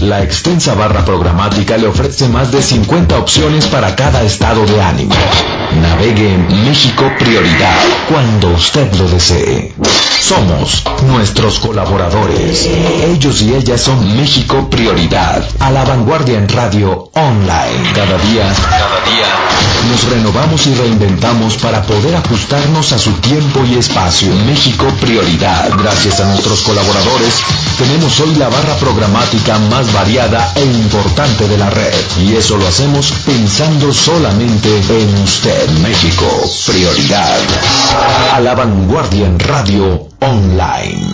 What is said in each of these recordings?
La extensa barra programática le ofrece más de 50 opciones para cada estado de ánimo. Navegue en México Prioridad cuando usted lo desee. Somos nuestros colaboradores. Ellos y ellas son México Prioridad. A la vanguardia en radio online. Cada día, cada día, nos renovamos y reinventamos para poder ajustarnos a su tiempo y espacio. México Prioridad. Gracias a nuestros colaboradores, tenemos hoy la barra programática más variada e importante de la red. Y eso lo hacemos pensando solamente en usted, México. Prioridad. A la vanguardia en radio online.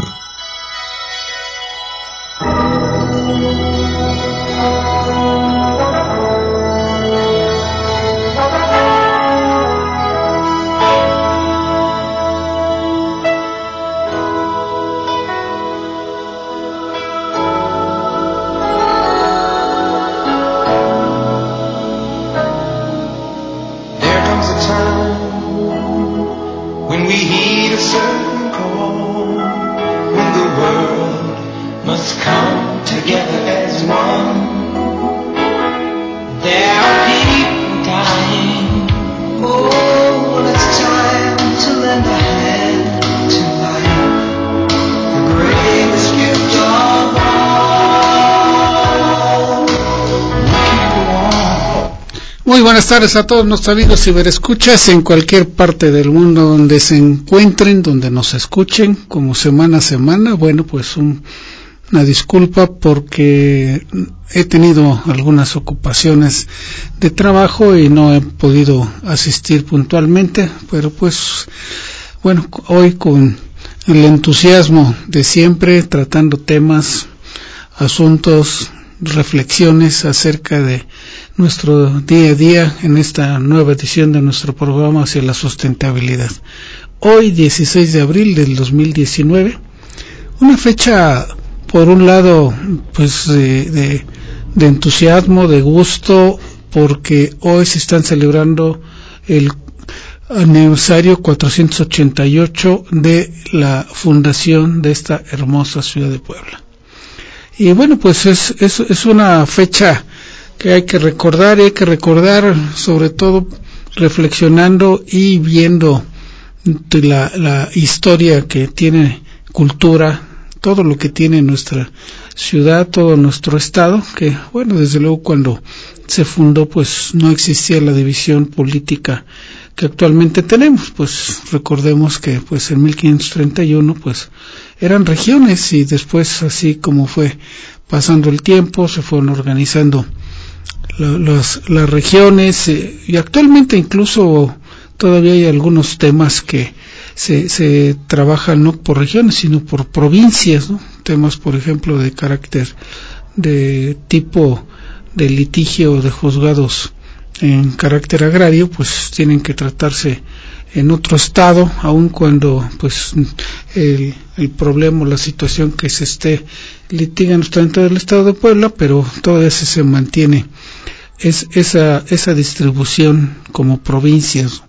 Buenas tardes a todos nuestros amigos ciberescuchas en cualquier parte del mundo donde se encuentren, donde nos escuchen, como semana a semana. Bueno, pues un- una disculpa porque he tenido algunas ocupaciones de trabajo y no he podido asistir puntualmente, pero pues bueno, hoy con el entusiasmo de siempre, tratando temas, asuntos, reflexiones acerca de nuestro día a día en esta nueva edición de nuestro programa hacia la sustentabilidad. Hoy, 16 de abril del 2019, una fecha, por un lado, pues de, de- entusiasmo, de gusto, porque hoy se están celebrando el aniversario 488 de la fundación de esta hermosa ciudad de Puebla. Y bueno, pues es, es, es una fecha que hay que recordar y hay que recordar sobre todo reflexionando y viendo la, la historia que tiene cultura, todo lo que tiene nuestra ciudad, todo nuestro estado, que bueno, desde luego cuando se fundó pues no existía la división política que actualmente tenemos, pues recordemos que pues en 1531 pues eran regiones y después así como fue pasando el tiempo se fueron organizando la- las, las regiones eh, y actualmente incluso todavía hay algunos temas que se, se trabajan no por regiones sino por provincias, ¿no? temas por ejemplo de carácter de tipo de litigio de juzgados en carácter agrario pues tienen que tratarse en otro estado aun cuando pues el, el problema o la situación que se esté litigando está dentro del estado de Puebla pero todavía se, mantiene es esa esa distribución como provincias.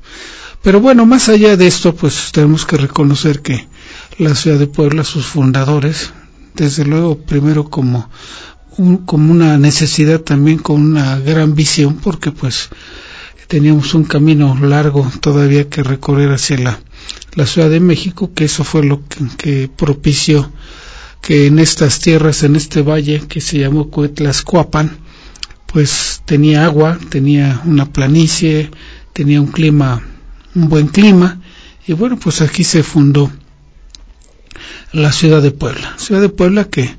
Pero bueno más allá de esto pues tenemos que reconocer que la ciudad de Puebla sus fundadores desde luego primero como un- como una necesidad también con una gran visión porque pues teníamos un camino largo todavía que recorrer hacia la, la Ciudad de México, que eso fue lo que, propició que en estas tierras, en este valle que se llamó Coetlascuapan, pues tenía agua, tenía una planicie, tenía un clima, un buen clima, y bueno, pues aquí se fundó la ciudad de Puebla. Ciudad de Puebla que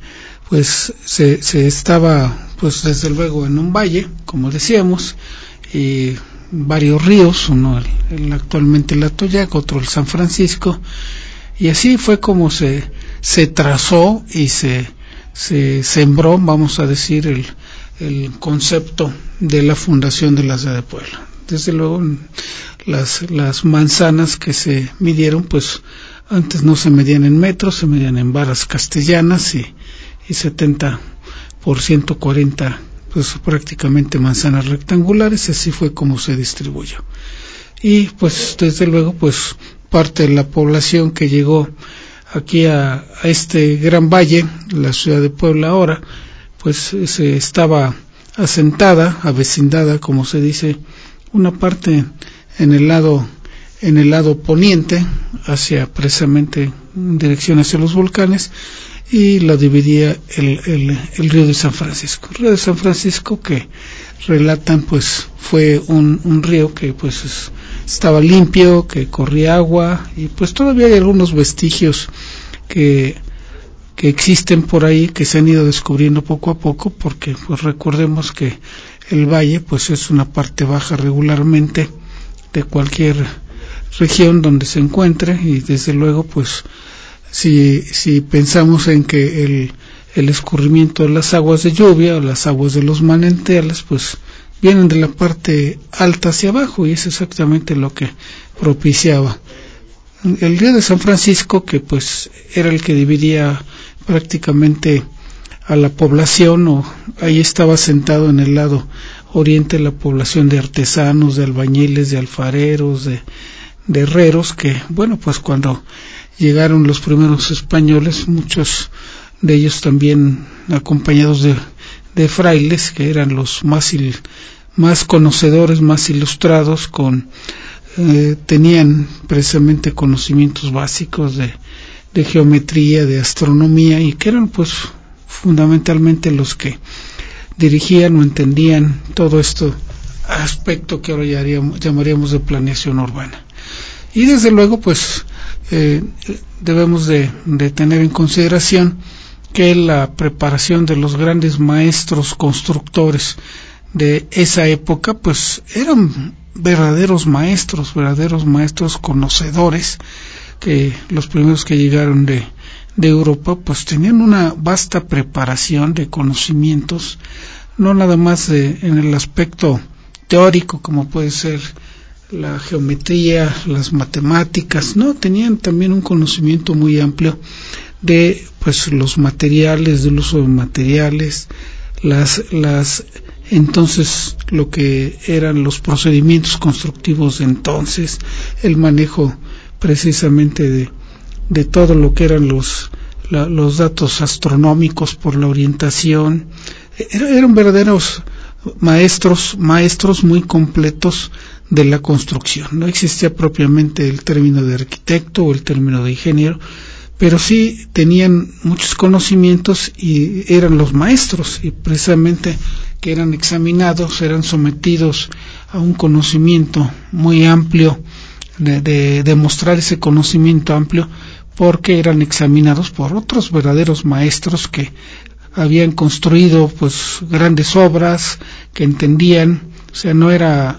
pues se, se estaba pues desde luego en un valle, como decíamos, y varios ríos, uno el, actualmente el Atoyac, otro el San Francisco, y así fue como se, se trazó y se se sembró, vamos a decir, el, el concepto de la fundación de la ciudad de Puebla. Desde luego, las, las manzanas que se midieron, pues antes no se medían en metros, se medían en varas castellanas y, y 70 por 140, pues prácticamente manzanas rectangulares, así fue como se distribuyó. Y pues desde luego, pues parte de la población que llegó aquí a, este gran valle, la ciudad de Puebla ahora, pues se estaba asentada, avecindada, como se dice, una parte en el lado en el lado poniente, hacia precisamente en dirección hacia los volcanes, y la dividía el, el, río de San Francisco. El río de San Francisco que relatan pues fue un, un río que pues es, estaba limpio, que corría agua y pues todavía hay algunos vestigios que, que existen por ahí que se han ido descubriendo poco a poco porque pues recordemos que el valle pues es una parte baja regularmente de cualquier región donde se encuentre y desde luego pues si, si pensamos en que el, el escurrimiento de las aguas de lluvia o las aguas de los manantiales pues vienen de la parte alta hacia abajo y es exactamente lo que propiciaba. El río de San Francisco que pues era el que dividía prácticamente a la población o ahí estaba sentado en el lado oriente la población de artesanos, de albañiles, de alfareros, de herreros que bueno pues cuando llegaron los primeros españoles muchos de ellos también acompañados de, de frailes que eran los más il, más conocedores más ilustrados con eh, tenían precisamente conocimientos básicos de, de geometría de astronomía y que eran pues fundamentalmente los que dirigían o entendían todo esto aspecto que ahora llamaríamos de planeación urbana. Y desde luego pues eh, debemos de, tener en consideración que la preparación de los grandes maestros constructores de esa época pues eran verdaderos maestros, verdaderos maestros conocedores que los primeros que llegaron de, de Europa pues tenían una vasta preparación de conocimientos no nada más de, en el aspecto teórico como puede ser la geometría, las matemáticas, no, tenían también un conocimiento muy amplio de pues los materiales, del uso de materiales, las las entonces lo que eran los procedimientos constructivos de entonces, el manejo precisamente de, de todo lo que eran los los datos astronómicos por la orientación, eran verdaderos maestros, maestros muy completos de la construcción. No existía propiamente el término de arquitecto o el término de ingeniero, pero sí tenían muchos conocimientos y eran los maestros y precisamente que eran examinados, eran sometidos a un conocimiento muy amplio, de, de demostrar ese conocimiento amplio, porque eran examinados por otros verdaderos maestros que habían construido pues grandes obras, que entendían, o sea, no era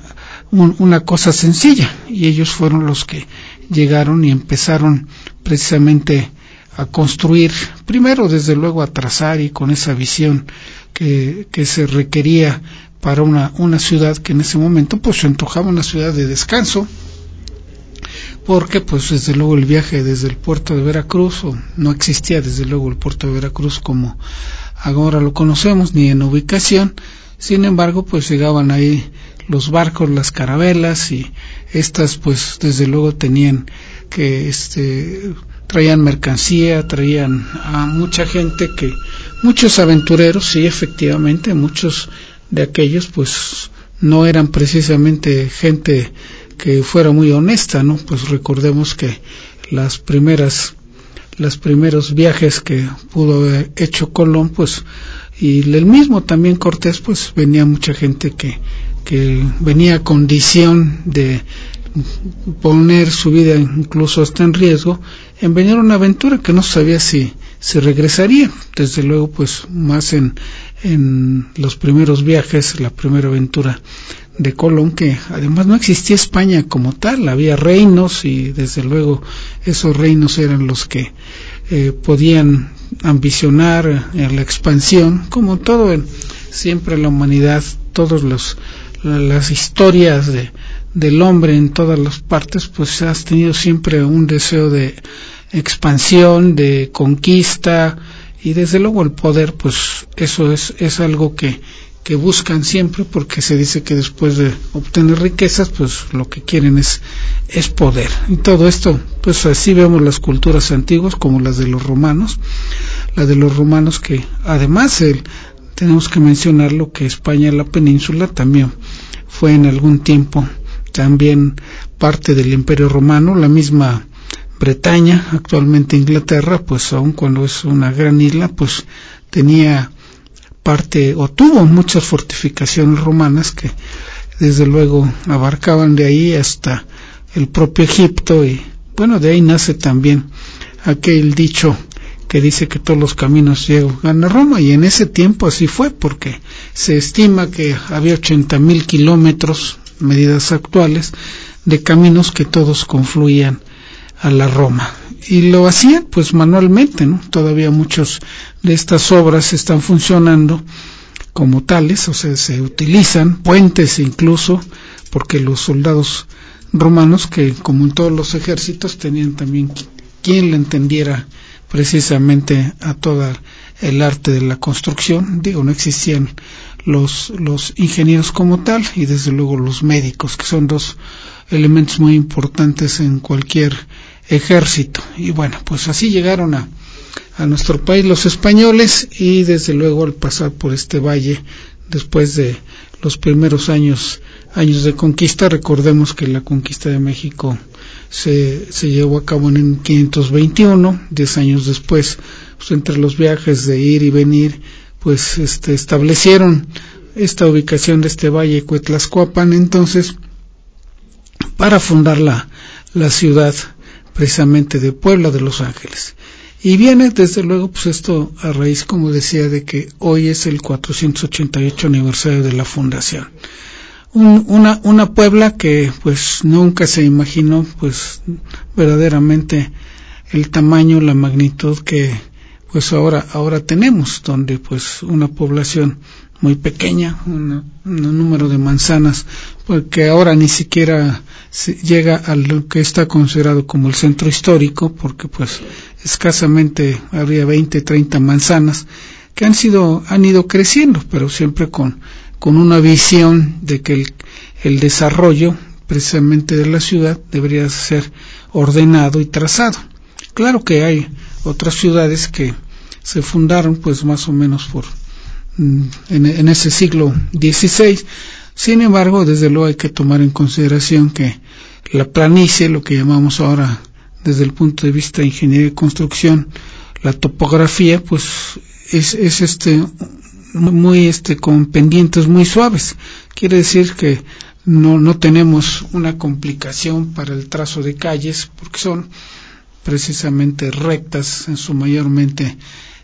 un, una cosa sencilla. Y ellos fueron los que llegaron y empezaron precisamente a construir, primero desde luego a trazar y con esa visión que, que se requería para una, una ciudad que en ese momento pues se antojaba una ciudad de descanso, porque pues desde luego el viaje desde el puerto de Veracruz, o no existía desde luego el puerto de Veracruz como ahora lo conocemos, ni en ubicación, sin embargo pues llegaban ahí los barcos, las carabelas y estas pues desde luego tenían que este traían mercancía, traían a mucha gente que muchos aventureros, sí efectivamente, muchos de aquellos pues no eran precisamente gente que fuera muy honesta, ¿no? Pues recordemos que las primeras los primeros viajes que pudo haber hecho Colón, pues y el mismo también Cortés, pues venía mucha gente que que venía a condición de poner su vida incluso hasta en riesgo en venir a una aventura que no sabía si se regresaría. Desde luego pues más en en los primeros viajes la primera aventura de Colón que además no existía España como tal había reinos y desde luego esos reinos eran los que eh, podían ambicionar la expansión, como todo siempre la humanidad, todas las historias de, del hombre en todas las partes, pues has tenido siempre un deseo de expansión, de conquista y desde luego el poder, pues eso es, es algo que, que buscan siempre porque se dice que después de obtener riquezas pues lo que quieren es, es poder. Y todo esto pues así vemos las culturas antiguas como las de los romanos. La de los romanos que además tenemos que mencionar lo que España la península también fue en algún tiempo también parte del imperio romano. La misma Bretaña actualmente Inglaterra pues aun cuando es una gran isla pues tenía parte o tuvo muchas fortificaciones romanas que desde luego abarcaban de ahí hasta el propio Egipto y bueno de ahí nace también aquel dicho que dice que todos los caminos llegan a Roma y en ese tiempo así fue porque se estima que había 80 mil kilómetros medidas actuales de caminos que todos confluían a la Roma y lo hacían pues manualmente, ¿no? Todavía muchos de estas obras están funcionando como tales, o sea, se utilizan puentes incluso, porque los soldados romanos, que como en todos los ejércitos, tenían también quien le entendiera precisamente a toda el arte de la construcción, digo, no existían los, los ingenieros como tal y desde luego los médicos, que son dos elementos muy importantes en cualquier ejército. Y bueno, pues así llegaron a, a nuestro país los españoles y desde luego al pasar por este valle después de los primeros años años de conquista recordemos que la conquista de México se, se llevó a cabo en 521 diez años después pues entre los viajes de ir y venir pues este establecieron esta ubicación de este valle Cuetlascuapan entonces para fundar la, la ciudad precisamente de Puebla de Los Ángeles. Y viene desde luego pues esto a raíz como decía de que hoy es el 488 aniversario de la fundación. Un, una, una Puebla que pues nunca se imaginó pues verdaderamente el tamaño, la magnitud que pues ahora, ahora tenemos, donde pues una población muy pequeña, un número de manzanas, porque ahora ni siquiera se llega a lo que está considerado como el centro histórico, porque pues escasamente habría 20, 30 manzanas que han sido, han ido creciendo, pero siempre con, con una visión de que el, el desarrollo precisamente de la ciudad debería ser ordenado y trazado. Claro que hay otras ciudades que se fundaron pues más o menos por mm, en, en ese siglo XVI sin embargo, desde luego hay que tomar en consideración que la planicie, lo que llamamos ahora desde el punto de vista de ingeniería y construcción, la topografía, pues es, es este muy este con pendientes muy suaves. Quiere decir que no, no tenemos una complicación para el trazo de calles porque son precisamente rectas en su mayormente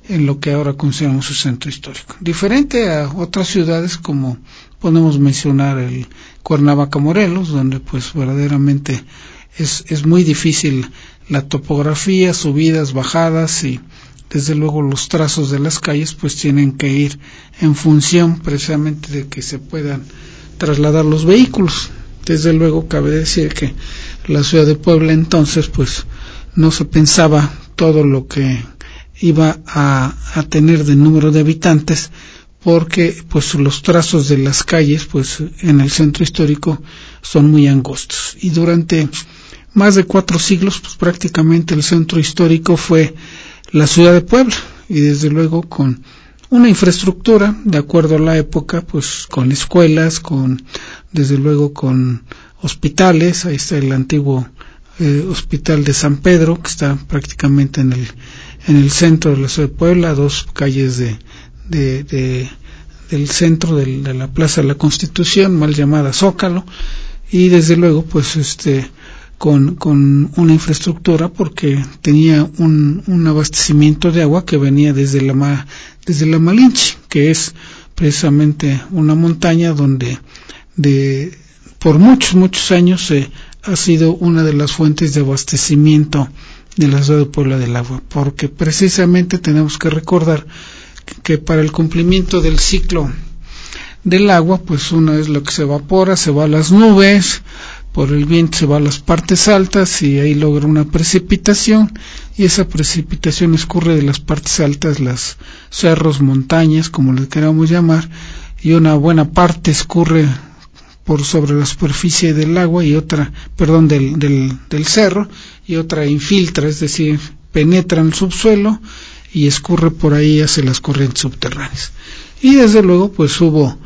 en lo que ahora consideramos su centro histórico. Diferente a otras ciudades como podemos mencionar el Cuernavaca Morelos, donde pues verdaderamente es, es muy difícil la topografía, subidas, bajadas y desde luego los trazos de las calles pues tienen que ir en función precisamente de que se puedan trasladar los vehículos. Desde luego cabe decir que la ciudad de Puebla entonces pues no se pensaba todo lo que iba a, a tener de número de habitantes porque pues los trazos de las calles pues en el centro histórico son muy angostos. Y durante más de cuatro siglos pues prácticamente el centro histórico fue la ciudad de Puebla. Y desde luego con una infraestructura de acuerdo a la época pues con escuelas con desde luego con hospitales. Ahí está el antiguo eh, hospital de San Pedro que está prácticamente en el en el centro de la ciudad de Puebla dos calles de de, de, del centro de, la Plaza de la Constitución, mal llamada Zócalo, y desde luego, pues, este, con, con una infraestructura porque tenía un, un abastecimiento de agua que venía desde la, desde la Malinche, que es precisamente una montaña donde de, por muchos, muchos años ha sido una de las fuentes de abastecimiento de la ciudad de Puebla del Agua, porque precisamente tenemos que recordar que para el cumplimiento del ciclo del agua, pues una es lo que se evapora, se va a las nubes, por el viento se va a las partes altas y ahí logra una precipitación y esa precipitación escurre de las partes altas, las cerros, montañas, como les queramos llamar, y una buena parte escurre por sobre la superficie del agua y otra, perdón, del, del, del cerro y otra infiltra, es decir, penetra en el subsuelo y escurre por ahí hacia las corrientes subterráneas. Y desde luego, pues hubo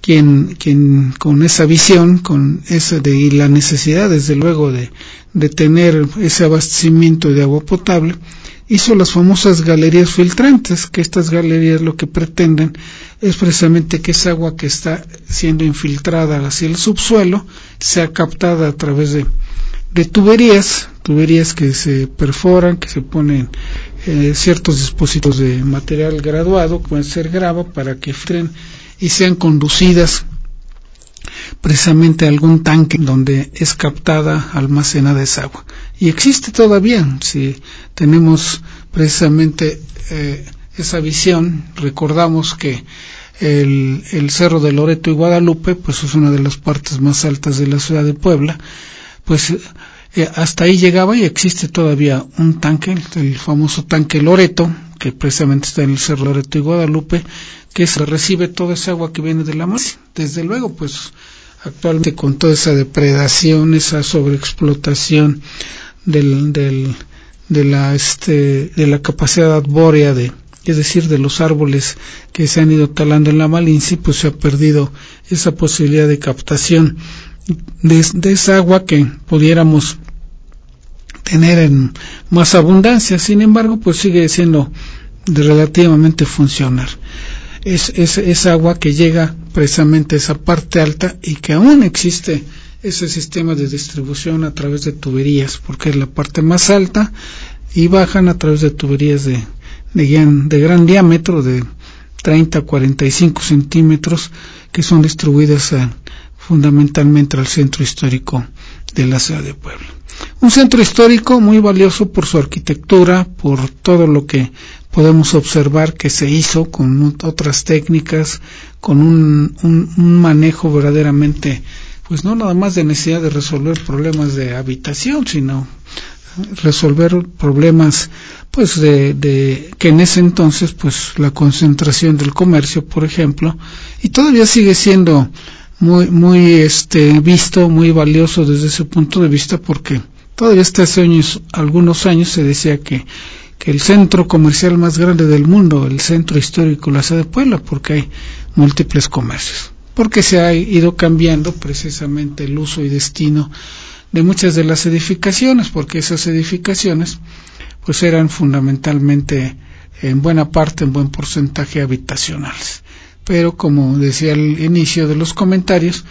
quien, quien con esa visión, con esa de la necesidad, desde luego, de, de tener ese abastecimiento de agua potable, hizo las famosas galerías filtrantes, que estas galerías lo que pretenden es precisamente que esa agua que está siendo infiltrada hacia el subsuelo sea captada a través de, de tuberías, tuberías que se perforan, que se ponen eh, ciertos dispositivos de material graduado, pueden ser grava, para que filtren y sean conducidas precisamente a algún tanque donde es captada, almacenada esa agua. Y existe todavía, si tenemos precisamente eh, esa visión, recordamos que el, el, Cerro de Loreto y Guadalupe, pues es una de las partes más altas de la ciudad de Puebla, pues eh, hasta ahí llegaba y existe todavía un tanque, el famoso tanque Loreto, que precisamente está en el Cerro Loreto y Guadalupe, que recibe toda esa agua que viene de la mar. Desde luego, pues actualmente con toda esa depredación, esa sobreexplotación del, del, de la este de la capacidad arbórea de es decir de los árboles que se han ido talando en la Malinci pues se ha perdido esa posibilidad de captación de, de esa agua que pudiéramos tener en más abundancia. Sin embargo pues sigue siendo relativamente funcional. Es, es, es agua que llega precisamente a esa parte alta y que aún existe ese sistema de distribución a través de tuberías, porque es la parte más alta y bajan a través de tuberías de, de, gran, de gran diámetro, de 30 a 45 centímetros, que son distribuidas a, fundamentalmente al centro histórico de la ciudad de Puebla. Un centro histórico muy valioso por su arquitectura, por todo lo que podemos observar que se hizo con otras técnicas, con un, un, manejo verdaderamente pues no nada más de necesidad de resolver problemas de habitación, sino resolver problemas pues de, de, que en ese entonces pues la concentración del comercio por ejemplo y todavía sigue siendo muy muy este visto muy valioso desde ese punto de vista porque todavía hasta hace años, algunos años se decía que que el centro comercial más grande del mundo, el centro histórico, la ciudad de Puebla, porque hay múltiples comercios porque se ha ido cambiando precisamente el uso y destino de muchas de las edificaciones, porque esas edificaciones pues eran fundamentalmente en buena parte, en buen porcentaje habitacionales. Pero como decía al inicio de los comentarios,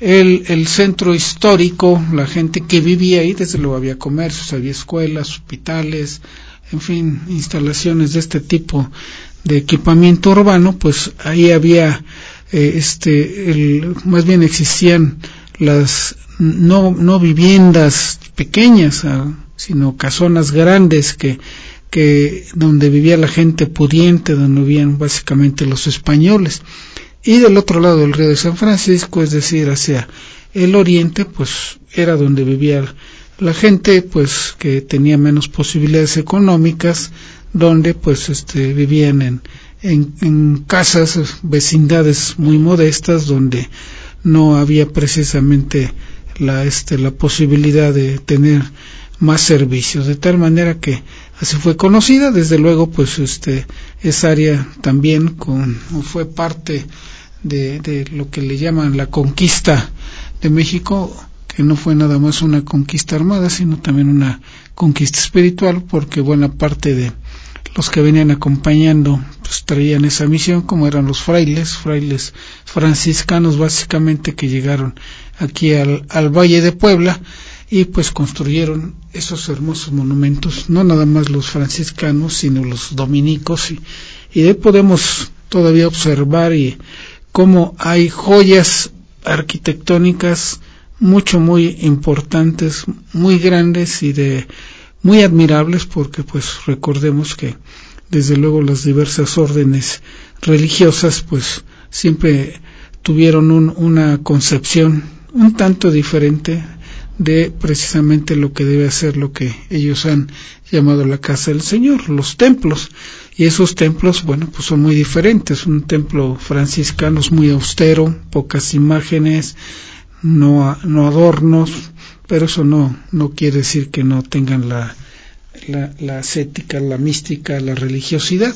el, centro histórico, la gente que vivía ahí, desde luego había comercios, había escuelas, hospitales, en fin, instalaciones de este tipo de equipamiento urbano, pues ahí había eh, este, el, más bien existían las no, no viviendas pequeñas, ah, sino casonas grandes que, que donde vivía la gente pudiente, donde vivían básicamente los españoles. Y del otro lado del río de San Francisco, es decir, hacia el oriente, pues era donde vivía la gente, pues que tenía menos posibilidades económicas, donde pues este vivían en, en, en casas, vecindades muy modestas donde no había precisamente la, este, la posibilidad de tener más servicios, de tal manera que así fue conocida, desde luego pues este esa área también con, fue parte de, lo que le llaman la conquista de México, que no fue nada más una conquista armada, sino también una conquista espiritual, porque buena parte de los que venían acompañando pues traían esa misión como eran los frailes, frailes franciscanos básicamente que llegaron aquí al, al Valle de Puebla y pues construyeron esos hermosos monumentos, no nada más los franciscanos, sino los dominicos. Y, de ahí podemos todavía observar y cómo hay joyas arquitectónicas mucho muy importantes, muy grandes y de muy admirables porque pues recordemos que desde luego las diversas órdenes religiosas pues siempre tuvieron un, una concepción un tanto diferente de precisamente lo que debe ser lo que ellos han llamado la casa del Señor, los templos. Y esos templos, bueno, pues son muy diferentes. Un templo franciscano es muy austero, pocas imágenes, no, no adornos, pero eso no, no quiere decir que no tengan la, la, la ascética, la mística, la religiosidad.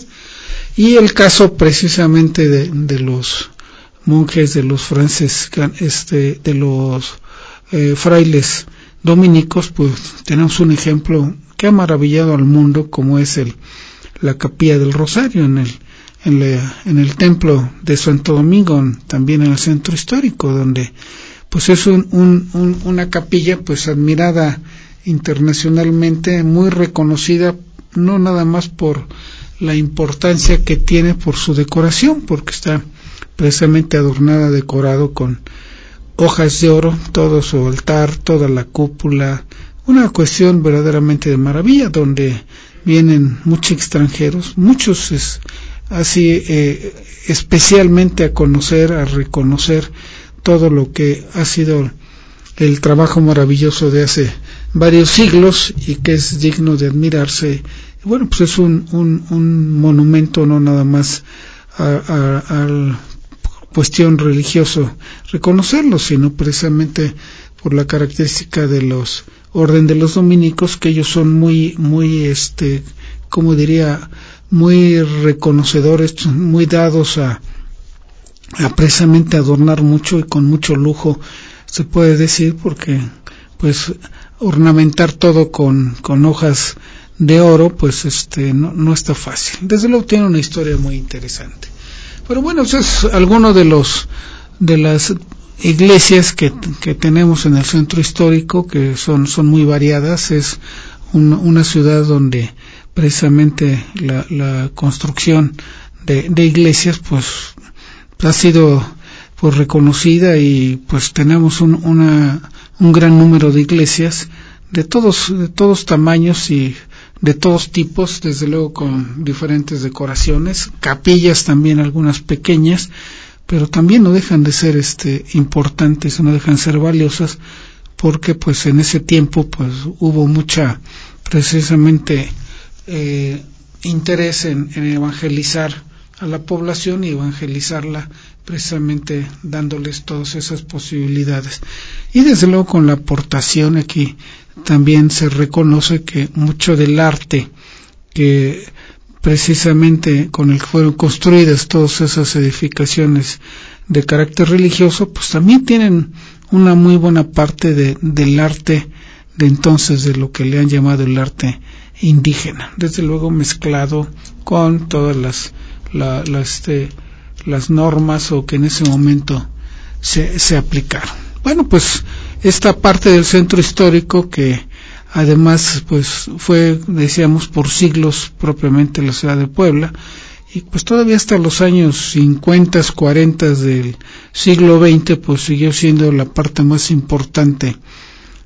Y el caso precisamente de, de los monjes, de los franciscanos, este, de los eh, frailes dominicos, pues tenemos un ejemplo que ha maravillado al mundo, como es el, la capilla del Rosario en el, en, en el templo de Santo Domingo, también en el centro histórico, donde pues es un, un, una capilla pues admirada internacionalmente, muy reconocida, no nada más por la importancia que tiene por su decoración, porque está precisamente adornada, decorado con hojas de oro, todo su altar, toda la cúpula, una cuestión verdaderamente de maravilla, donde vienen muchos extranjeros, muchos es, así eh, especialmente a conocer, a reconocer todo lo que ha sido el trabajo maravilloso de hace varios siglos y que es digno de admirarse. Bueno, pues es un, un, monumento no nada más a, al cuestión religioso reconocerlo, sino precisamente por la característica de los orden de los dominicos que ellos son muy muy este como diría muy reconocedores muy dados a, a precisamente adornar mucho y con mucho lujo se puede decir porque pues ornamentar todo con, con hojas de oro pues este no, no está fácil. Desde luego tiene una historia muy interesante pero bueno, es alguno de los de las iglesias que, que tenemos en el centro histórico, que son, son muy variadas. Es un, una ciudad donde precisamente la, la construcción de, de, iglesias pues ha sido pues reconocida y pues tenemos un, una, un gran número de iglesias de todos de todos tamaños y de todos tipos, desde luego con diferentes decoraciones, capillas también algunas pequeñas, pero también no dejan de ser este importantes, no dejan de ser valiosas, porque pues en ese tiempo pues hubo mucha precisamente eh, interés en, en evangelizar a la población y evangelizarla precisamente dándoles todas esas posibilidades. Y desde luego con la aportación aquí también se reconoce que mucho del arte que precisamente con el que fueron construidas todas esas edificaciones de carácter religioso, pues también tienen una muy buena parte de, del arte de entonces, de lo que le han llamado el arte indígena, desde luego mezclado con todas las, la, este, las normas o que en ese momento se, se aplicaron. Bueno, pues esta parte del centro histórico que además pues fue decíamos por siglos propiamente la ciudad de Puebla y pues todavía hasta los años 50, 40 del siglo XX pues siguió siendo la parte más importante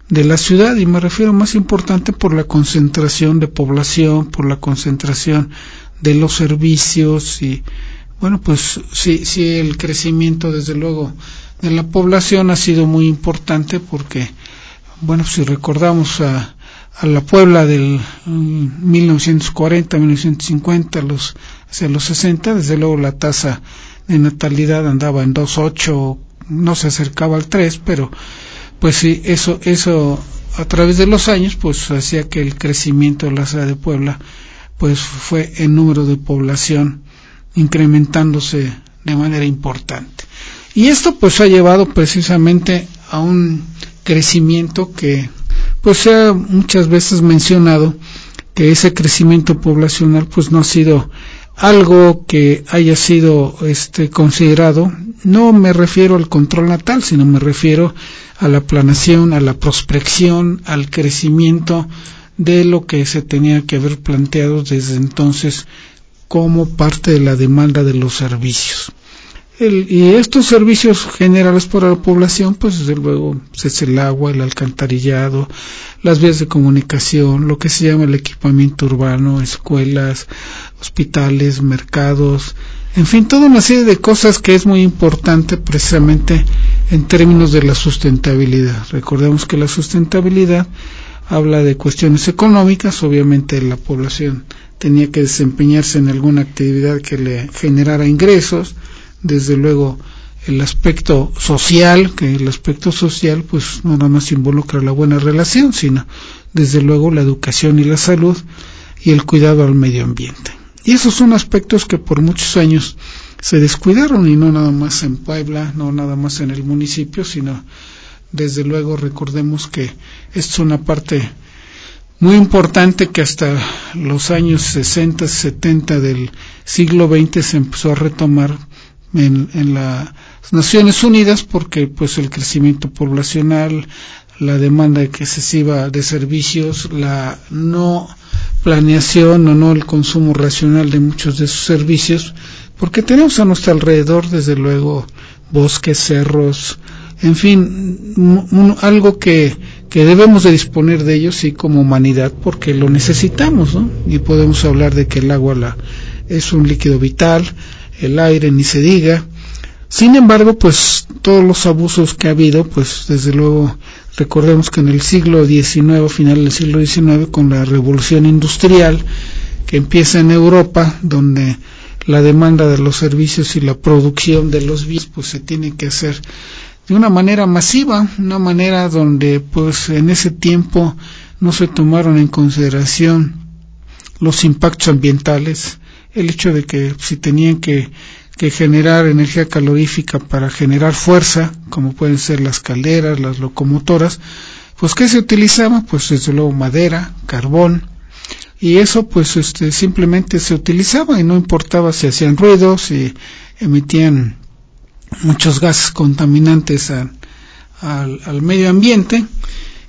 de la ciudad y me refiero más importante por la concentración de población, por la concentración de los servicios y bueno pues sí, sí el crecimiento desde luego de la población ha sido muy importante porque, bueno, si recordamos a, a la Puebla del 1940, 1950, los, hacia los 60, desde luego la tasa de natalidad andaba en 2.8, no se acercaba al 3, pero pues sí, eso, eso a través de los años pues hacía que el crecimiento de la ciudad de Puebla pues fue el número de población incrementándose de manera importante. Y esto pues ha llevado precisamente a un crecimiento que pues se ha muchas veces mencionado que ese crecimiento poblacional pues no ha sido algo que haya sido este considerado. No me refiero al control natal sino me refiero a la planación a la prospección al crecimiento de lo que se tenía que haber planteado desde entonces como parte de la demanda de los servicios El, y estos servicios generales para la población, pues desde luego es el agua, el alcantarillado, las vías de comunicación, lo que se llama el equipamiento urbano, escuelas, hospitales, mercados, en fin, toda una serie de cosas que es muy importante precisamente en términos de la sustentabilidad. Recordemos que la sustentabilidad habla de cuestiones económicas, obviamente la población tenía que desempeñarse en alguna actividad que le generara ingresos, desde luego el aspecto social, que el aspecto social pues no nada más involucra la buena relación, sino desde luego la educación y la salud y el cuidado al medio ambiente. Y esos son aspectos que por muchos años se descuidaron y no nada más en Puebla, no nada más en el municipio, sino desde luego recordemos que esto es una parte muy importante que hasta los años 60, 70 del siglo XX se empezó a retomar en, las Naciones Unidas porque pues el crecimiento poblacional, la demanda excesiva de servicios, la no planeación o no el consumo racional de muchos de esos servicios, porque tenemos a nuestro alrededor desde luego bosques, cerros, en fin, un, algo que, que debemos de disponer de ellos sí como humanidad porque lo necesitamos, ¿no? Y podemos hablar de que el agua la, es un líquido vital, el aire ni se diga. Sin embargo, pues todos los abusos que ha habido, pues desde luego recordemos que en el siglo XIX, final del siglo XIX, con la revolución industrial que empieza en Europa, donde la demanda de los servicios y la producción de los bienes, pues se tiene que hacer de una manera masiva, una manera donde pues en ese tiempo no se tomaron en consideración los impactos ambientales, el hecho de que si tenían que, generar energía calorífica para generar fuerza, como pueden ser las calderas, las locomotoras, pues ¿qué se utilizaba? Pues desde luego madera, carbón, y eso pues este simplemente se utilizaba y no importaba si hacían ruidos, si emitían muchos gases contaminantes al, medio ambiente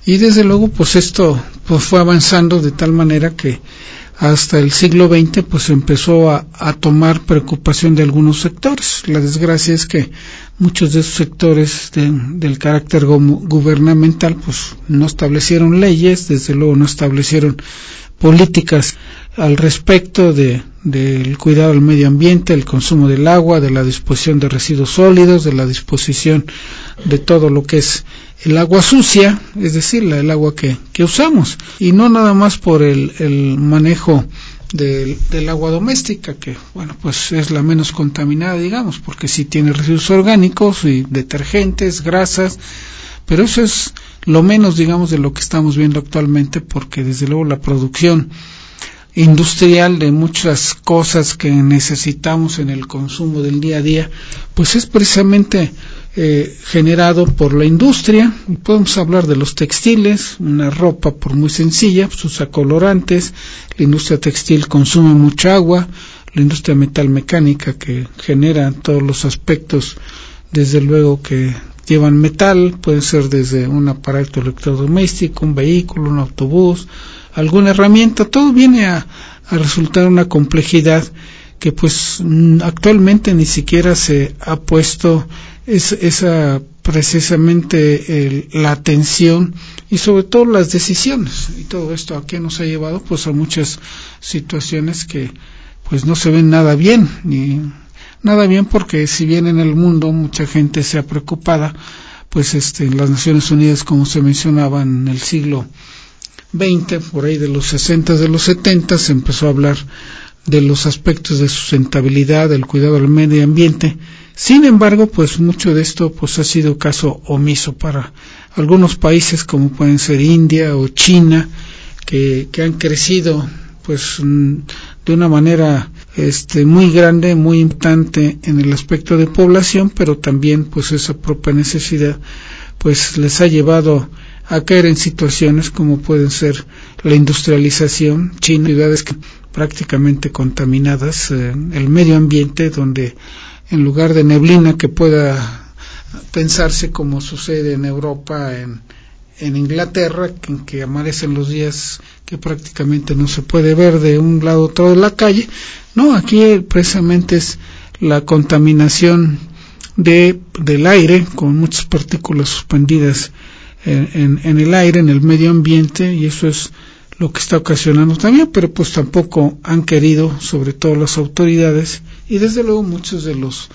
y desde luego pues esto pues fue avanzando de tal manera que hasta el siglo XX pues empezó a, tomar preocupación de algunos sectores. La desgracia es que muchos de esos sectores de, del carácter gubernamental pues no establecieron leyes, desde luego no establecieron políticas al respecto de, del cuidado del medio ambiente, el consumo del agua, de la disposición de residuos sólidos, de la disposición de todo lo que es el agua sucia, es decir, la, el agua que, que, usamos, y no nada más por el, el manejo del, del, agua doméstica, que bueno, pues es la menos contaminada, digamos, porque sí tiene residuos orgánicos y detergentes, grasas, pero eso es lo menos, digamos, de lo que estamos viendo actualmente, porque desde luego la producción industrial de muchas cosas que necesitamos en el consumo del día a día, pues es precisamente eh, generado por la industria. Podemos hablar de los textiles, una ropa por muy sencilla, sus pues, colorantes, la industria textil consume mucha agua, la industria metalmecánica que genera todos los aspectos, desde luego que llevan metal, puede ser desde un aparato electrodoméstico, un vehículo, un autobús, alguna herramienta, todo viene a, a resultar una complejidad que pues mm, actualmente ni siquiera se ha puesto es, esa precisamente el, la atención y sobre todo las decisiones y todo esto a qué nos ha llevado pues a muchas situaciones que pues no se ven nada bien ni nada bien porque si bien en el mundo mucha gente se ha preocupada pues este en las Naciones Unidas como se mencionaba en el siglo 20, por ahí de los 60, de los 70, se empezó a hablar de los aspectos de sustentabilidad, del cuidado del medio ambiente. Sin embargo, pues mucho de esto pues ha sido caso omiso para algunos países como pueden ser India o China, que, que han crecido pues mm, de una manera este muy grande, muy importante en el aspecto de población, pero también pues esa propia necesidad pues les ha llevado a caer en situaciones como pueden ser la industrialización, China, ciudades que prácticamente contaminadas, eh, el medio ambiente donde en lugar de neblina que pueda pensarse como sucede en Europa, en, en Inglaterra, en que amanecen los días que prácticamente no se puede ver de un lado a otro de la calle, no, aquí precisamente es la contaminación de, del aire con muchas partículas suspendidas en, en, en el aire, en el medio ambiente y eso es lo que está ocasionando también, pero pues tampoco han querido, sobre todo las autoridades y desde luego muchos de los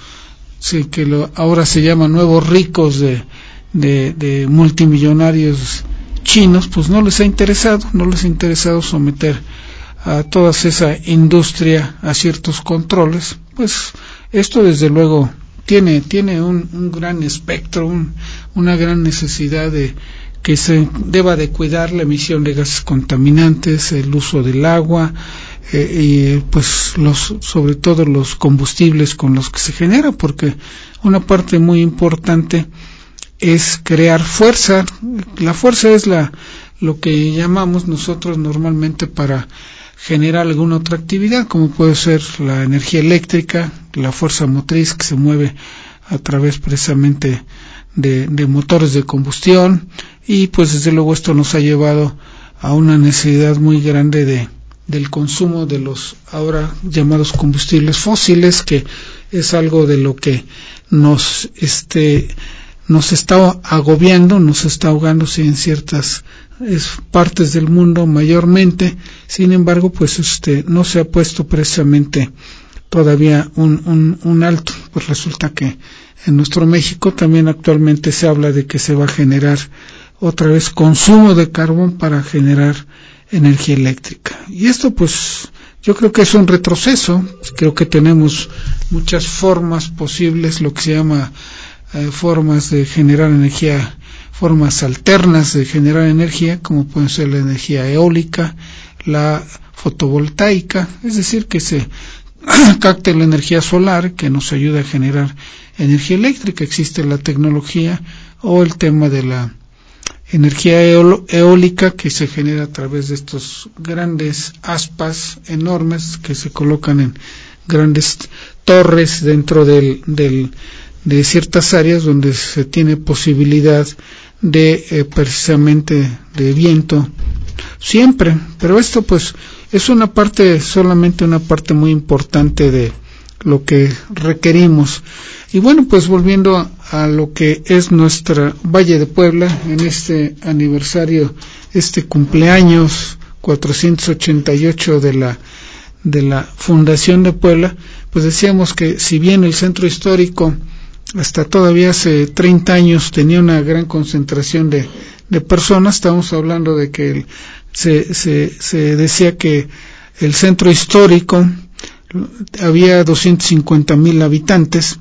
sí, que lo, ahora se llaman nuevos ricos de, de, de, multimillonarios chinos, pues no les ha interesado, no les ha interesado someter a toda esa industria a ciertos controles, pues esto desde luego tiene, tiene un, un gran espectro, un, una gran necesidad de que se deba de cuidar la emisión de gases contaminantes, el uso del agua, eh, pues los, sobre todo los combustibles con los que se genera, porque una parte muy importante es crear fuerza. La fuerza es la, lo que llamamos nosotros normalmente para generar alguna otra actividad, como puede ser la energía eléctrica, la fuerza motriz que se mueve a través precisamente de motores de combustión, y pues desde luego esto nos ha llevado a una necesidad muy grande de del consumo de los ahora llamados combustibles fósiles que es algo de lo que nos este nos está agobiando, nos está ahogando sí, en ciertas es, partes del mundo mayormente, sin embargo, pues este no se ha puesto precisamente todavía un, un alto, pues resulta que en nuestro México también actualmente se habla de que se va a generar otra vez consumo de carbón para generar energía eléctrica. Y esto pues yo creo que es un retroceso, creo que tenemos muchas formas posibles, lo que se llama eh, formas de generar energía, formas alternas de generar energía, como pueden ser la energía eólica, la fotovoltaica, es decir, que se capte la energía solar que nos ayuda a generar energía eléctrica, existe la tecnología o el tema de la energía eólica que se genera a través de estos grandes aspas enormes que se colocan en grandes torres dentro del, del, de ciertas áreas donde se tiene posibilidad de eh, precisamente de viento siempre. Pero esto pues es una parte solamente una parte muy importante de lo que requerimos. Y bueno pues volviendo a, lo que es nuestra Valle de Puebla en este aniversario, este cumpleaños 488 de la de la Fundación de Puebla, pues decíamos que si bien el centro histórico hasta todavía hace 30 años tenía una gran concentración de, de personas, estamos hablando de que el, se, se, se decía que el centro histórico había 250 mil habitantes,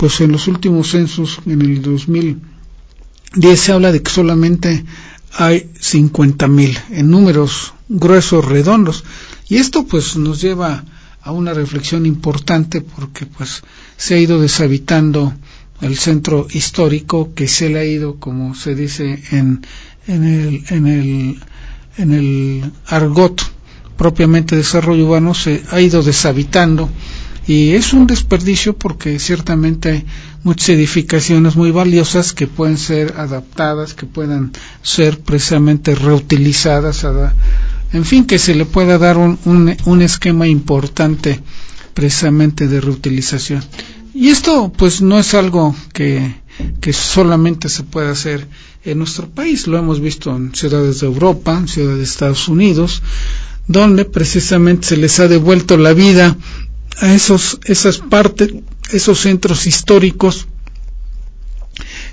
pues en los últimos censos, en el 2010 se habla de que solamente hay 50 mil en números gruesos, redondos. Y esto pues nos lleva a una reflexión importante porque pues se ha ido deshabitando el centro histórico que se le ha ido, como se dice en, en, el, en, el, en el argot propiamente desarrollo urbano, se ha ido deshabitando y es un desperdicio porque ciertamente hay muchas edificaciones muy valiosas que pueden ser adaptadas, que puedan ser precisamente reutilizadas, en fin, que se le pueda dar un, un, esquema importante precisamente de reutilización. Y esto pues no es algo que, que solamente se puede hacer en nuestro país, lo hemos visto en ciudades de Europa, en ciudades de Estados Unidos, donde precisamente se les ha devuelto la vida a esos, esas partes, esos centros históricos,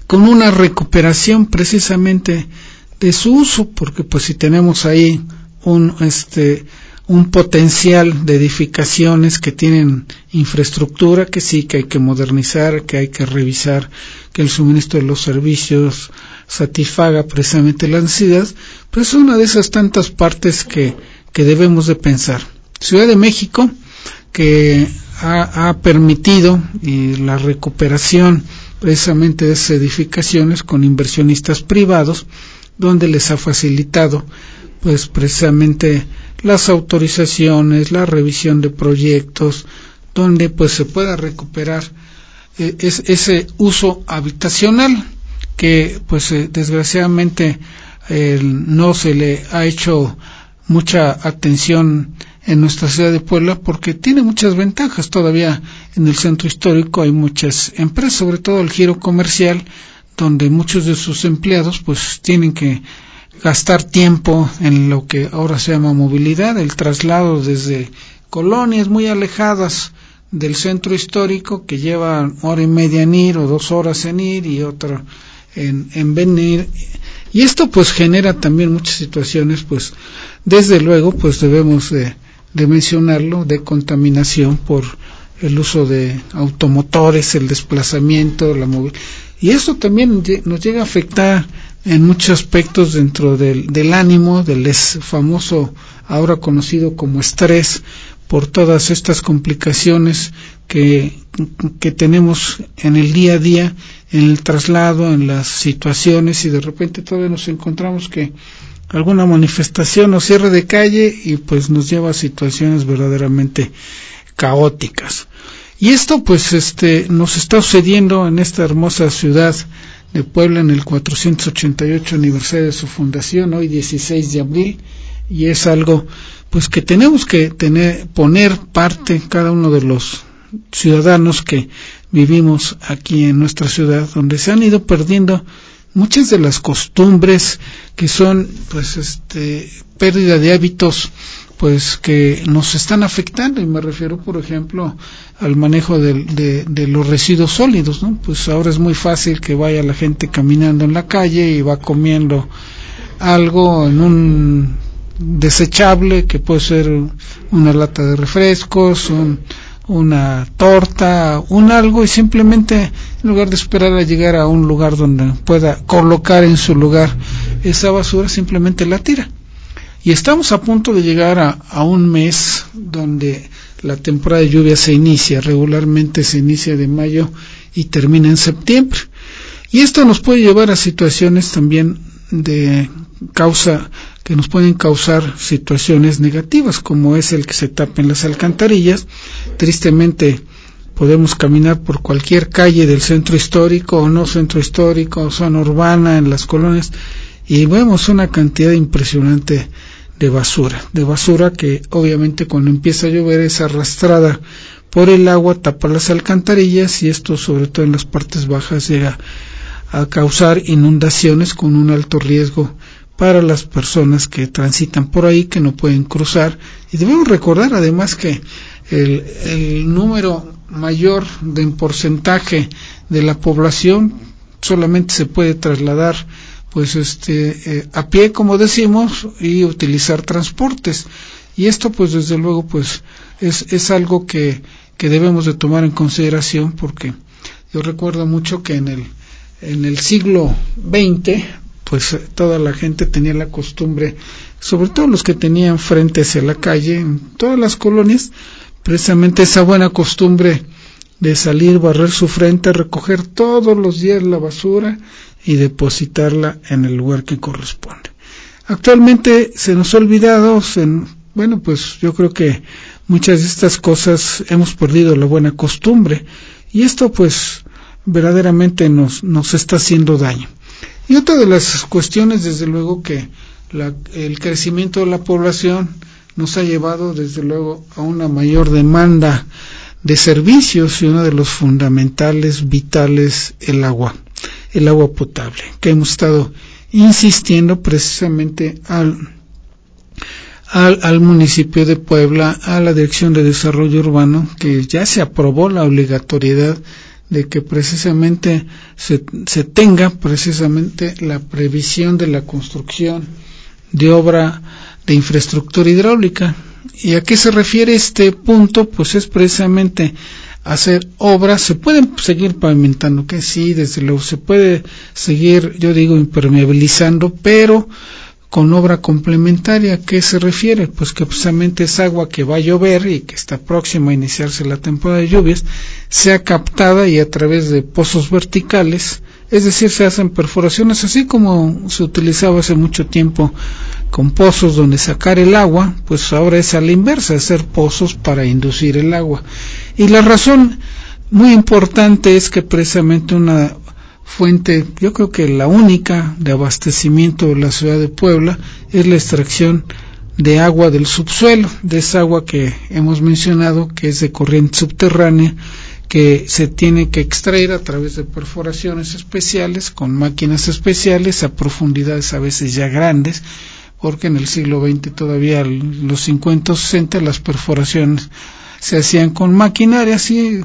con una recuperación precisamente de su uso, porque pues si tenemos ahí un, este, un potencial de edificaciones que tienen infraestructura, que sí, que hay que modernizar, que hay que revisar, que el suministro de los servicios satisfaga precisamente las necesidades, pues es una de esas tantas partes que, que debemos de pensar. Ciudad de México, que ha, ha permitido y la recuperación precisamente de esas edificaciones con inversionistas privados, donde les ha facilitado pues precisamente las autorizaciones, la revisión de proyectos, donde pues se pueda recuperar eh, es, ese uso habitacional que pues eh, desgraciadamente eh, no se le ha hecho mucha atención en nuestra ciudad de Puebla porque tiene muchas ventajas. Todavía en el centro histórico hay muchas empresas, sobre todo el giro comercial, donde muchos de sus empleados pues tienen que gastar tiempo en lo que ahora se llama movilidad, el traslado desde colonias muy alejadas del centro histórico que llevan hora y media en ir o dos horas en ir y otra en, en venir y esto pues genera también muchas situaciones pues desde luego pues debemos de, de mencionarlo de contaminación por el uso de automotores el desplazamiento la movilidad y eso también nos llega a afectar en muchos aspectos dentro del, del ánimo, del famoso ahora conocido como estrés, por todas estas complicaciones que, que tenemos en el día a día, en el traslado, en las situaciones y de repente todavía nos encontramos que alguna manifestación o cierre de calle y pues nos lleva a situaciones verdaderamente caóticas. Y esto pues este nos está sucediendo en esta hermosa ciudad de Puebla en el 488 aniversario de su fundación, hoy 16 de abril, y es algo pues que tenemos que tener poner parte cada uno de los ciudadanos que vivimos aquí en nuestra ciudad donde se han ido perdiendo muchas de las costumbres que son pues este pérdida de hábitos pues que nos están afectando y me refiero por ejemplo al manejo de, los residuos sólidos no pues ahora es muy fácil que vaya la gente caminando en la calle y va comiendo algo en un desechable que puede ser una lata de refrescos un, una torta un algo y simplemente en lugar de esperar a llegar a un lugar donde pueda colocar en su lugar esa basura simplemente la tira y estamos a punto de llegar a, un mes donde la temporada de lluvia se inicia, regularmente se inicia de mayo y termina en septiembre. Y esto nos puede llevar a situaciones también de causa que nos pueden causar situaciones negativas, como es el que se tapen las alcantarillas. Tristemente podemos caminar por cualquier calle del centro histórico o no centro histórico, zona urbana, en las colonias, y vemos una cantidad impresionante de basura, de basura que obviamente cuando empieza a llover es arrastrada por el agua, tapa las alcantarillas y esto sobre todo en las partes bajas llega a causar inundaciones con un alto riesgo para las personas que transitan por ahí, que no pueden cruzar. Y debemos recordar además que el, el número mayor de porcentaje de la población solamente se puede trasladar pues este eh, a pie como decimos y utilizar transportes. Y esto pues desde luego pues es, es algo que, que debemos de tomar en consideración porque yo recuerdo mucho que en el en el siglo XX pues toda la gente tenía la costumbre sobre todo los que tenían frente hacia la calle en todas las colonias precisamente esa buena costumbre de salir, barrer su frente, recoger todos los días la basura y depositarla en el lugar que corresponde. Actualmente se nos ha olvidado, bueno, pues yo creo que muchas de estas cosas hemos perdido la buena costumbre y esto pues verdaderamente nos, nos está haciendo daño. Y otra de las cuestiones, desde luego, que la, el crecimiento de la población nos ha llevado, desde luego, a una mayor demanda de servicios y uno de los fundamentales, vitales, el agua el agua potable, que hemos estado insistiendo precisamente al, al, al, municipio de Puebla, a la Dirección de Desarrollo Urbano, que ya se aprobó la obligatoriedad de que precisamente se, se tenga precisamente la previsión de la construcción de obra de infraestructura hidráulica. ¿Y a qué se refiere este punto? Pues es precisamente hacer obras, se pueden seguir pavimentando, que sí, desde luego se puede seguir, yo digo, impermeabilizando, pero con obra complementaria, ¿a qué se refiere? Pues que precisamente es agua que va a llover y que está próxima a iniciarse la temporada de lluvias, sea captada y a través de pozos verticales, es decir, se hacen perforaciones así como se utilizaba hace mucho tiempo con pozos donde sacar el agua, pues ahora es a la inversa, hacer pozos para inducir el agua. Y la razón muy importante es que precisamente una fuente, yo creo que la única de abastecimiento de la ciudad de Puebla es la extracción de agua del subsuelo, de esa agua que hemos mencionado que es de corriente subterránea que se tiene que extraer a través de perforaciones especiales con máquinas especiales a profundidades a veces ya grandes porque en el siglo XX todavía los 50 o 60 las perforaciones se hacían con maquinaria así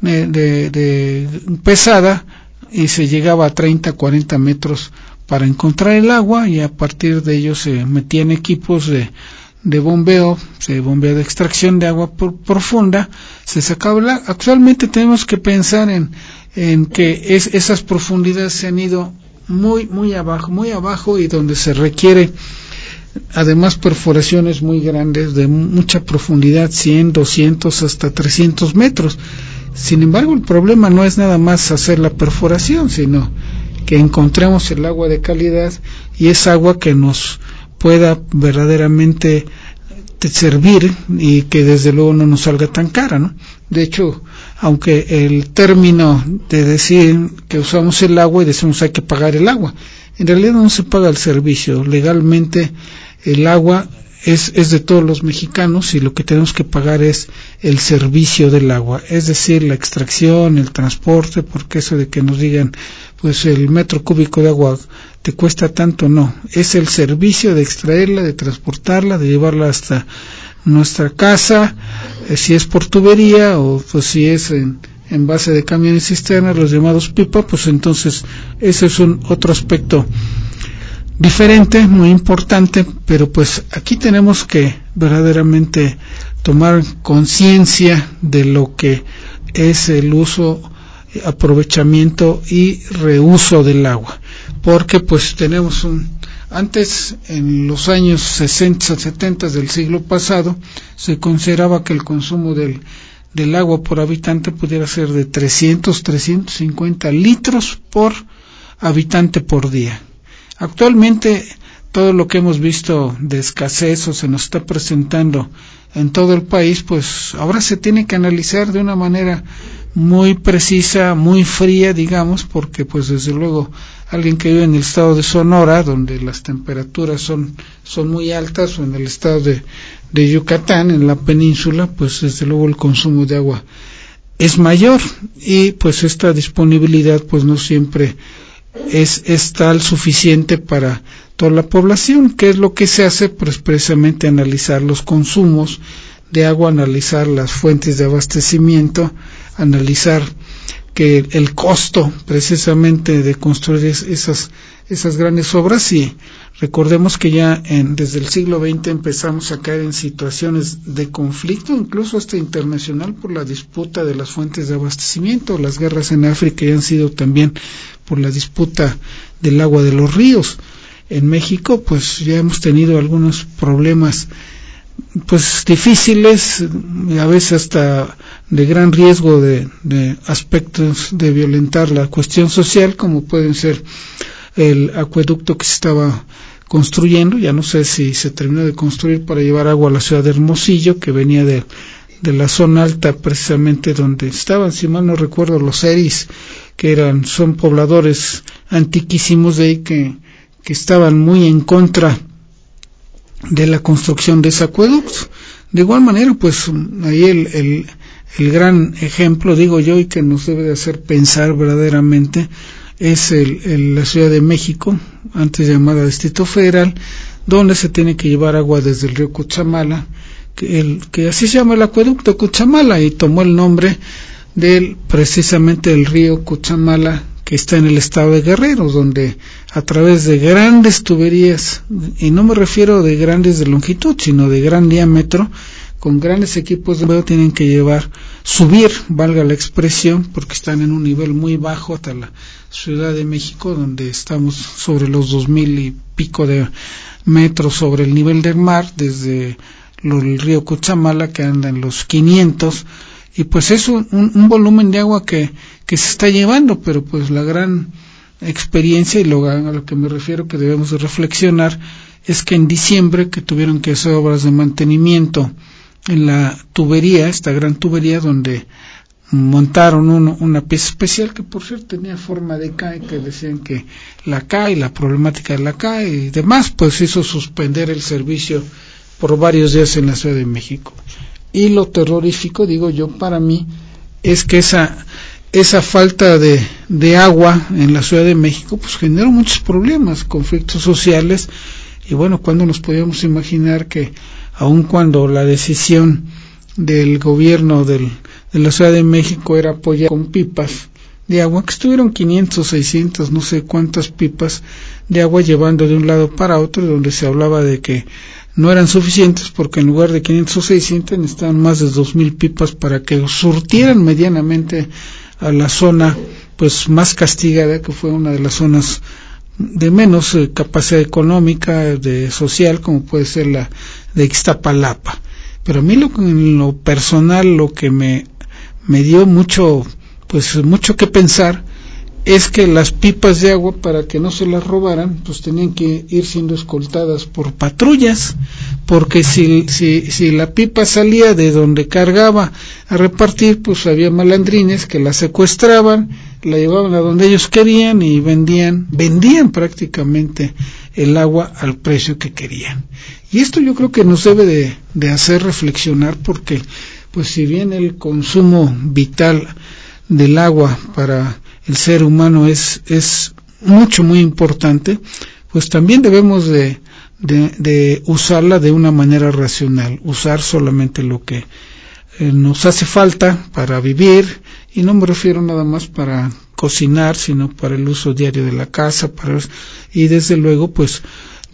de, de, pesada y se llegaba a 30, 40 metros para encontrar el agua y a partir de ello se metían equipos de, bombeo, de bombeo de extracción de agua profunda, se sacaba el Actualmente tenemos que pensar en, que es, esas profundidades se han ido muy, muy abajo, muy abajo y donde se requiere además perforaciones muy grandes de mucha profundidad, 100, 200 hasta 300 metros. Sin embargo, el problema no es nada más hacer la perforación, sino que encontremos el agua de calidad y es agua que nos pueda verdaderamente servir y que desde luego no nos salga tan cara, ¿no? De hecho, aunque el término de decir que usamos el agua y decimos hay que pagar el agua, en realidad no se paga el servicio. Legalmente el agua es, es de todos los mexicanos y lo que tenemos que pagar es el servicio del agua, es decir, la extracción, el transporte, porque eso de que nos digan, pues el metro cúbico de agua te cuesta tanto, no, es el servicio de extraerla, de transportarla, de llevarla hasta nuestra casa, eh, si es por tubería o pues si es en, en base de camiones cisternas, los llamados pipa, pues entonces ese es un otro aspecto diferente, muy importante, pero pues aquí tenemos que verdaderamente tomar conciencia de lo que es el uso, aprovechamiento y reuso del agua, porque pues tenemos un antes, en los años 60, 70 del siglo pasado, se consideraba que el consumo del, del agua por habitante pudiera ser de 300, 350 litros por habitante por día. Actualmente todo lo que hemos visto de escasez o se nos está presentando en todo el país, pues ahora se tiene que analizar de una manera muy precisa, muy fría, digamos, porque pues desde luego alguien que vive en el estado de Sonora, donde las temperaturas son, son muy altas, o en el estado de, Yucatán, en la península, pues desde luego el consumo de agua es mayor y pues esta disponibilidad pues no siempre es, es tal suficiente para toda la población. ¿Qué es lo que se hace? Pues precisamente analizar los consumos de agua, analizar las fuentes de abastecimiento, analizar que el costo precisamente de construir esas, esas grandes obras y recordemos que ya en, desde el siglo XX empezamos a caer en situaciones de conflicto, incluso hasta internacional, por la disputa de las fuentes de abastecimiento. Las guerras en África ya han sido también por la disputa del agua de los ríos. En México, pues ya hemos tenido algunos problemas pues difíciles, a veces hasta de gran riesgo de, de, aspectos de violentar la cuestión social, como pueden ser el acueducto que se estaba construyendo, ya no sé si se terminó de construir para llevar agua a la ciudad de Hermosillo, que venía de, de la zona alta precisamente donde estaban, si mal no recuerdo, los Eris, que eran, son pobladores antiquísimos de ahí que, que estaban muy en contra de la construcción de ese acueducto. De igual manera, pues ahí el, el, el, gran ejemplo, digo yo, y que nos debe de hacer pensar verdaderamente, es el, la Ciudad de México, antes llamada Distrito Federal, donde se tiene que llevar agua desde el río Cuchamala, que, que así se llama el acueducto Cuchamala, y tomó el nombre del precisamente el río Cuchamala que está en el estado de Guerrero, donde a través de grandes tuberías, y no me refiero de grandes de longitud, sino de gran diámetro, con grandes equipos de tienen que llevar, subir, valga la expresión, porque están en un nivel muy bajo hasta la Ciudad de México, donde estamos sobre los dos mil y pico de metros sobre el nivel del mar, desde el río Cuchamala, que anda en los 500, y pues es un, un, volumen de agua que, que se está llevando, pero pues la gran experiencia y lo, a lo que me refiero que debemos de reflexionar es que en diciembre que tuvieron que hacer obras de mantenimiento en la tubería, esta gran tubería donde montaron uno, una pieza especial que por cierto tenía forma de CAE, que decían que la CAE, la problemática de la CAE y demás, pues hizo suspender el servicio por varios días en la Ciudad de México. Y lo terrorífico, digo yo, para mí, es que esa, esa falta de, de agua en la Ciudad de México pues generó muchos problemas, conflictos sociales, y bueno, cuando nos podíamos imaginar que aun cuando la decisión del gobierno del, de la Ciudad de México era apoyar con pipas de agua, que estuvieron 500, 600, no sé cuántas pipas de agua llevando de un lado para otro, donde se hablaba de que no eran suficientes porque en lugar de 500 o 600 necesitaban más de 2.000 pipas para que surtieran medianamente a la zona pues más castigada que fue una de las zonas de menos eh, capacidad económica de social como puede ser la de Ixtapalapa. Pero a mí lo, en lo personal lo que me me dio mucho pues mucho que pensar es que las pipas de agua para que no se las robaran pues tenían que ir siendo escoltadas por patrullas porque si, si, si la pipa salía de donde cargaba a repartir pues había malandrines que la secuestraban la llevaban a donde ellos querían y vendían vendían prácticamente el agua al precio que querían. Y esto yo creo que nos debe de, de hacer reflexionar porque pues si bien el consumo vital del agua para el ser humano es, es mucho, muy importante, pues también debemos de, de, usarla de una manera racional, usar solamente lo que eh, nos hace falta para vivir, y no me refiero nada más para cocinar, sino para el uso diario de la casa, para, y desde luego, pues,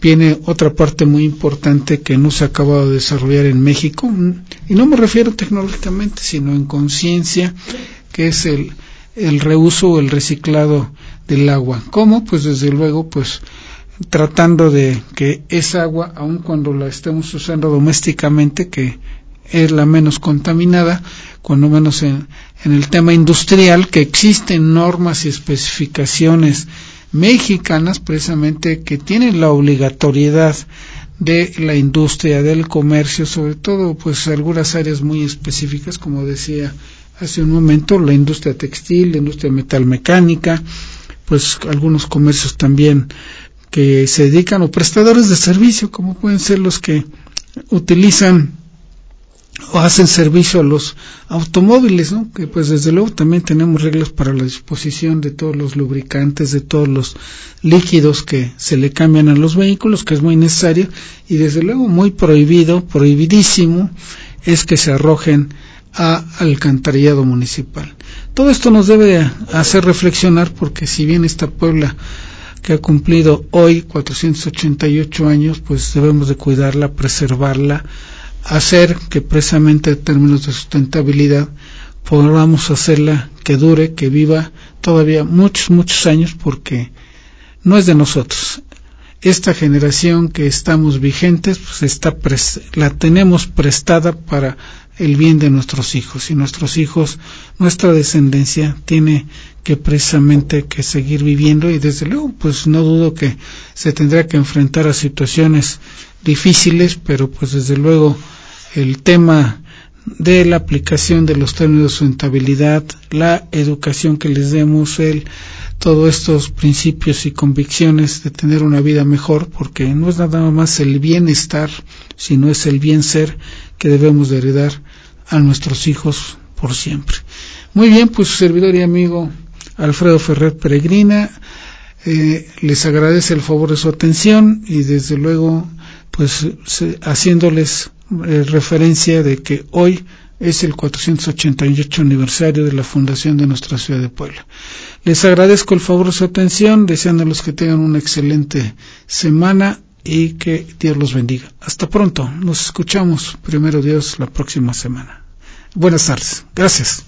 viene otra parte muy importante que no se ha acabado de desarrollar en México, y no me refiero tecnológicamente, sino en conciencia, que es el, el reuso o el reciclado del agua. ¿Cómo? Pues desde luego, pues tratando de que esa agua, aun cuando la estemos usando domésticamente, que es la menos contaminada, cuando menos en, en el tema industrial, que existen normas y especificaciones mexicanas precisamente que tienen la obligatoriedad de la industria del comercio, sobre todo pues algunas áreas muy específicas, como decía hace un momento la industria textil, la industria metalmecánica, pues algunos comercios también que se dedican o prestadores de servicio, como pueden ser los que utilizan o hacen servicio a los automóviles, ¿no? que pues desde luego también tenemos reglas para la disposición de todos los lubricantes, de todos los líquidos que se le cambian a los vehículos, que es muy necesario, y desde luego muy prohibido, prohibidísimo, es que se arrojen a alcantarillado municipal. Todo esto nos debe hacer reflexionar porque si bien esta Puebla que ha cumplido hoy 488 años, pues debemos de cuidarla, preservarla, hacer que precisamente en términos de sustentabilidad podamos hacerla que dure, que viva todavía muchos, muchos años porque no es de nosotros. Esta generación que estamos vigentes, pues está la tenemos prestada para el bien de nuestros hijos. Y nuestros hijos, nuestra descendencia tiene que precisamente que seguir viviendo y desde luego pues no dudo que se tendrá que enfrentar a situaciones difíciles, pero pues desde luego el tema de la aplicación de los términos de sustentabilidad, la educación que les demos, el todos estos principios y convicciones de tener una vida mejor, porque no es nada más el bienestar, sino es el bien ser que debemos de heredar a nuestros hijos por siempre. Muy bien, pues su servidor y amigo Alfredo Ferrer Peregrina eh, les agradece el favor de su atención y desde luego pues se, haciéndoles eh, referencia de que hoy es el 488 aniversario de la fundación de nuestra ciudad de Puebla. Les agradezco el favor de su atención, deseándoles que tengan una excelente semana y que Dios los bendiga. Hasta pronto, nos escuchamos, primero Dios, la próxima semana. Buenas tardes, gracias.